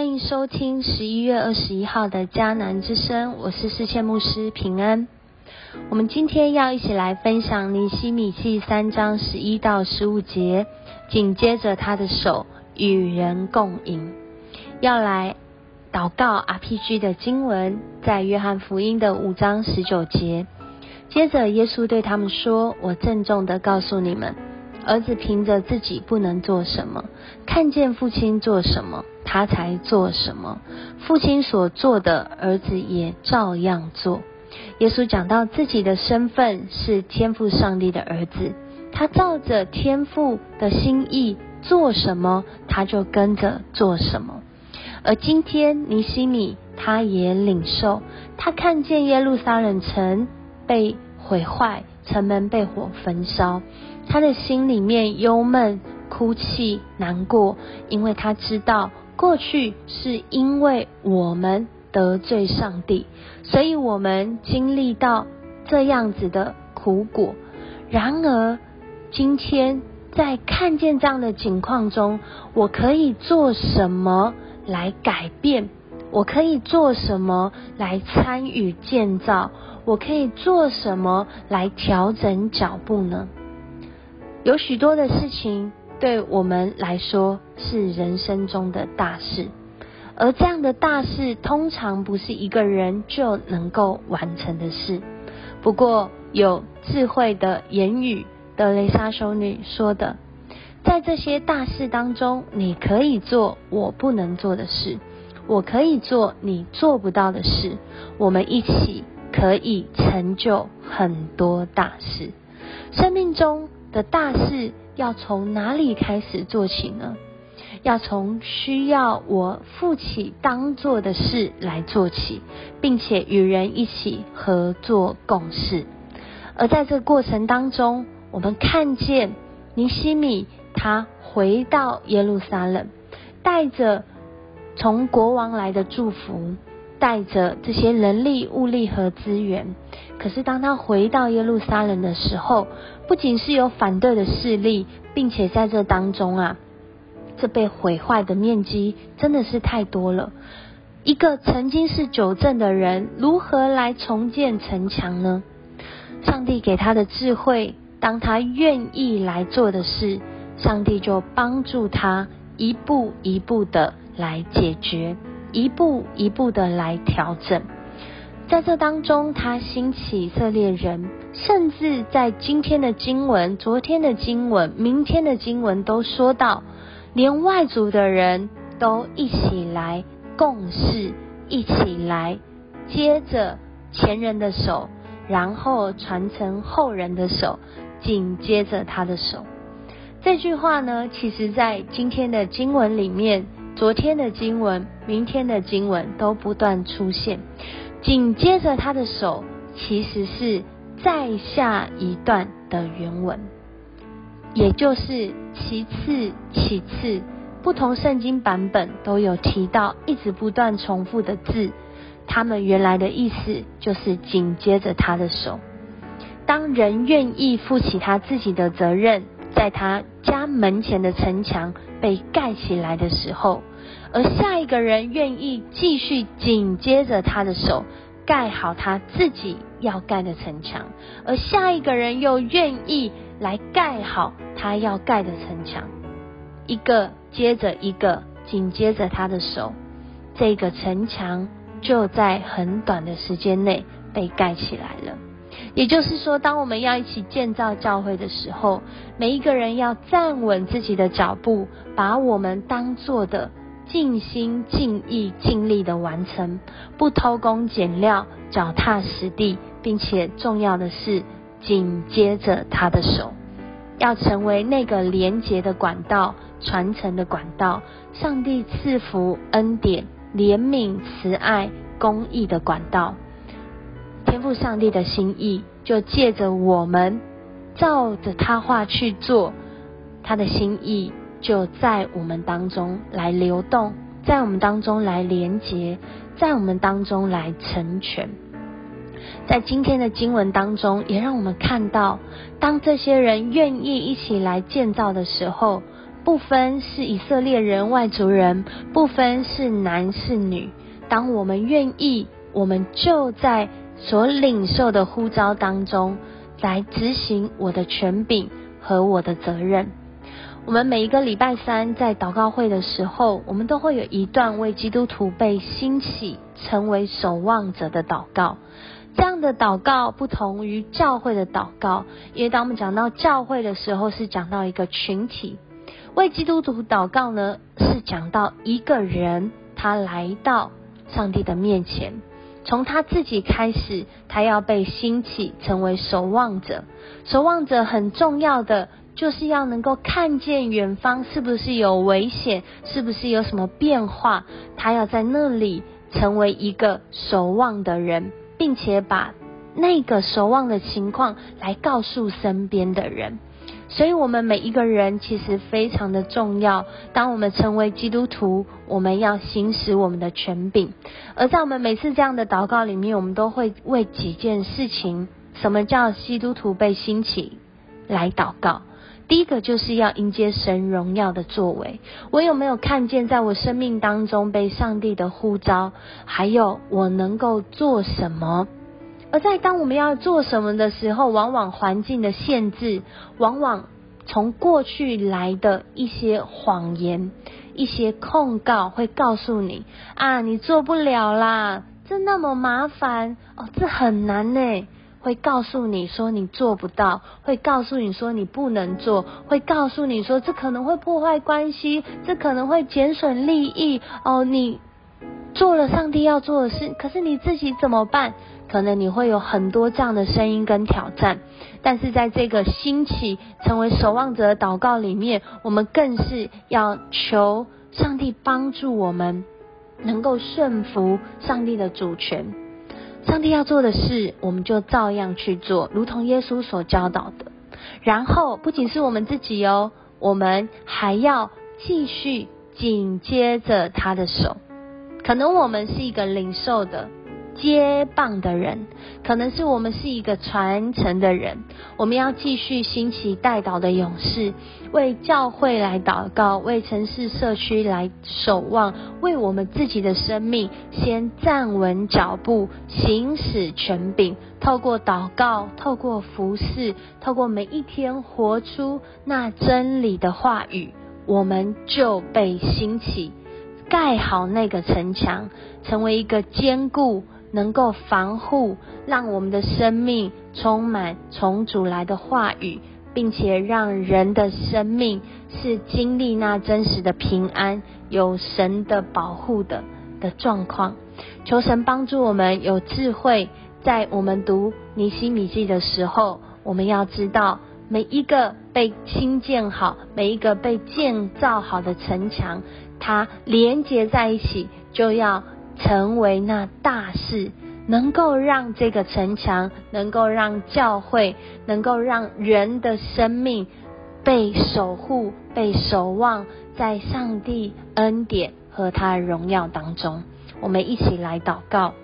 欢迎收听十一月二十一号的迦南之声，我是世谦牧师平安。我们今天要一起来分享尼西米记三章十一到十五节，紧接着他的手与人共饮，要来祷告 RPG 的经文，在约翰福音的五章十九节。接着耶稣对他们说：“我郑重的告诉你们。”儿子凭着自己不能做什么，看见父亲做什么，他才做什么。父亲所做的，儿子也照样做。耶稣讲到自己的身份是天父上帝的儿子，他照着天父的心意做什么，他就跟着做什么。而今天尼西米他也领受，他看见耶路撒冷城被毁坏，城门被火焚烧。他的心里面忧闷、哭泣、难过，因为他知道过去是因为我们得罪上帝，所以我们经历到这样子的苦果。然而，今天在看见这样的情况中，我可以做什么来改变？我可以做什么来参与建造？我可以做什么来调整脚步呢？有许多的事情对我们来说是人生中的大事，而这样的大事通常不是一个人就能够完成的事。不过有智慧的言语，德雷莎修女说的，在这些大事当中，你可以做我不能做的事，我可以做你做不到的事，我们一起可以成就很多大事。生命中。的大事要从哪里开始做起呢？要从需要我负起当做的事来做起，并且与人一起合作共事。而在这个过程当中，我们看见尼西米他回到耶路撒冷，带着从国王来的祝福。带着这些人力、物力和资源，可是当他回到耶路撒冷的时候，不仅是有反对的势力，并且在这当中啊，这被毁坏的面积真的是太多了。一个曾经是九镇的人，如何来重建城墙呢？上帝给他的智慧，当他愿意来做的事，上帝就帮助他一步一步的来解决。一步一步的来调整，在这当中，他兴起以色列人，甚至在今天的经文、昨天的经文、明天的经文都说到，连外族的人都一起来共事，一起来接着前人的手，然后传承后人的手，紧接着他的手。这句话呢，其实在今天的经文里面。昨天的经文，明天的经文都不断出现，紧接着他的手其实是再下一段的原文，也就是其次其次，不同圣经版本都有提到，一直不断重复的字，他们原来的意思就是紧接着他的手。当人愿意负起他自己的责任，在他家门前的城墙被盖起来的时候。而下一个人愿意继续紧接着他的手盖好他自己要盖的城墙，而下一个人又愿意来盖好他要盖的城墙，一个接着一个紧接着他的手，这个城墙就在很短的时间内被盖起来了。也就是说，当我们要一起建造教会的时候，每一个人要站稳自己的脚步，把我们当做的。尽心尽意尽力的完成，不偷工减料，脚踏实地，并且重要的是紧接着他的手，要成为那个连结的管道、传承的管道，上帝赐福恩典、怜悯、慈爱、公益的管道。天赋上帝的心意，就借着我们照着他话去做，他的心意。就在我们当中来流动，在我们当中来连接，在我们当中来成全。在今天的经文当中，也让我们看到，当这些人愿意一起来建造的时候，不分是以色列人、外族人，不分是男是女。当我们愿意，我们就在所领受的呼召当中来执行我的权柄和我的责任。我们每一个礼拜三在祷告会的时候，我们都会有一段为基督徒被兴起成为守望者的祷告。这样的祷告不同于教会的祷告，因为当我们讲到教会的时候，是讲到一个群体；为基督徒祷告呢，是讲到一个人他来到。上帝的面前，从他自己开始，他要被兴起成为守望者。守望者很重要的，就是要能够看见远方是不是有危险，是不是有什么变化，他要在那里成为一个守望的人，并且把那个守望的情况来告诉身边的人。所以，我们每一个人其实非常的重要。当我们成为基督徒，我们要行使我们的权柄。而在我们每次这样的祷告里面，我们都会为几件事情，什么叫基督徒被兴起来祷告？第一个就是要迎接神荣耀的作为。我有没有看见，在我生命当中被上帝的呼召？还有我能够做什么？而在当我们要做什么的时候，往往环境的限制，往往从过去来的一些谎言、一些控告，会告诉你啊，你做不了啦，这那么麻烦哦，这很难呢。会告诉你说你做不到，会告诉你说你不能做，会告诉你说这可能会破坏关系，这可能会减损利益哦。你做了上帝要做的事，可是你自己怎么办？可能你会有很多这样的声音跟挑战，但是在这个兴起成为守望者的祷告里面，我们更是要求上帝帮助我们，能够顺服上帝的主权。上帝要做的事，我们就照样去做，如同耶稣所教导的。然后不仅是我们自己哦，我们还要继续紧接着他的手。可能我们是一个领受的。接棒的人，可能是我们是一个传承的人。我们要继续兴起带导的勇士，为教会来祷告，为城市社区来守望，为我们自己的生命先站稳脚步，行使权柄。透过祷告，透过服侍，透过每一天活出那真理的话语，我们就被兴起，盖好那个城墙，成为一个坚固。能够防护，让我们的生命充满从主来的话语，并且让人的生命是经历那真实的平安，有神的保护的的状况。求神帮助我们有智慧，在我们读尼西米记的时候，我们要知道每一个被新建好、每一个被建造好的城墙，它连接在一起，就要。成为那大事，能够让这个城墙，能够让教会，能够让人的生命被守护、被守望，在上帝恩典和他荣耀当中。我们一起来祷告，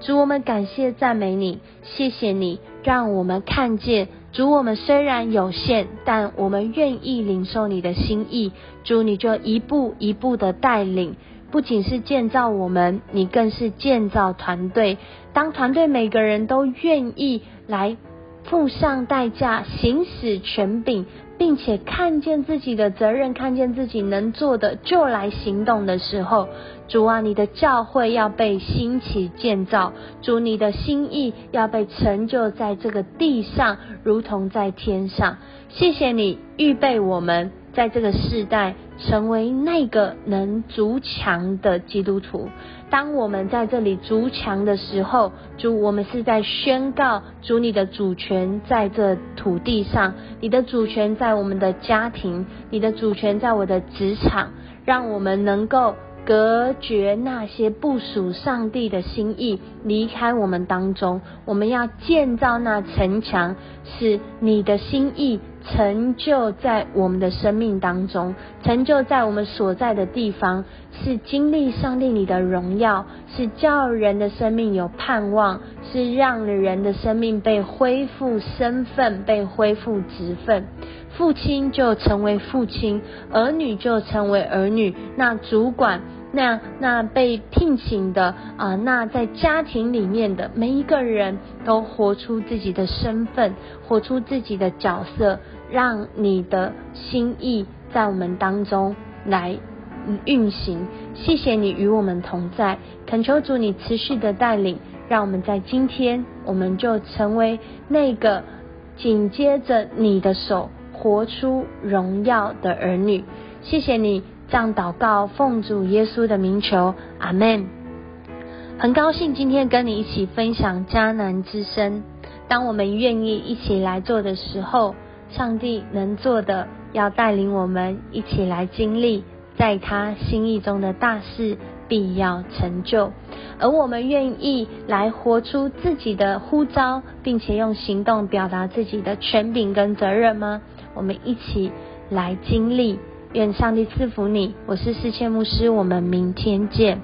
主，我们感谢赞美你，谢谢你，让我们看见主。我们虽然有限，但我们愿意领受你的心意。主，你就一步一步的带领。不仅是建造我们，你更是建造团队。当团队每个人都愿意来付上代价、行使权柄，并且看见自己的责任、看见自己能做的，就来行动的时候，主啊，你的教会要被兴起建造，主你的心意要被成就在这个地上，如同在天上。谢谢你预备我们。在这个世代，成为那个能筑墙的基督徒。当我们在这里筑墙的时候，主，我们是在宣告主你的主权在这土地上，你的主权在我们的家庭，你的主权在我的职场，让我们能够。隔绝那些不属上帝的心意离开我们当中，我们要建造那城墙，是你的心意成就在我们的生命当中，成就在我们所在的地方，是经历上帝你的荣耀，是叫人的生命有盼望，是让人的生命被恢复身份，被恢复职分。父亲就成为父亲，儿女就成为儿女，那主管。那那被聘请的啊，那在家庭里面的每一个人都活出自己的身份，活出自己的角色，让你的心意在我们当中来运行。谢谢你与我们同在，恳求主你持续的带领，让我们在今天我们就成为那个紧接着你的手活出荣耀的儿女。谢谢你。这样祷告，奉主耶稣的名求，阿门。很高兴今天跟你一起分享迦南之声。当我们愿意一起来做的时候，上帝能做的，要带领我们一起来经历，在他心意中的大事必要成就。而我们愿意来活出自己的呼召，并且用行动表达自己的权柄跟责任吗？我们一起来经历。愿上帝赐福你，我是世界牧师，我们明天见。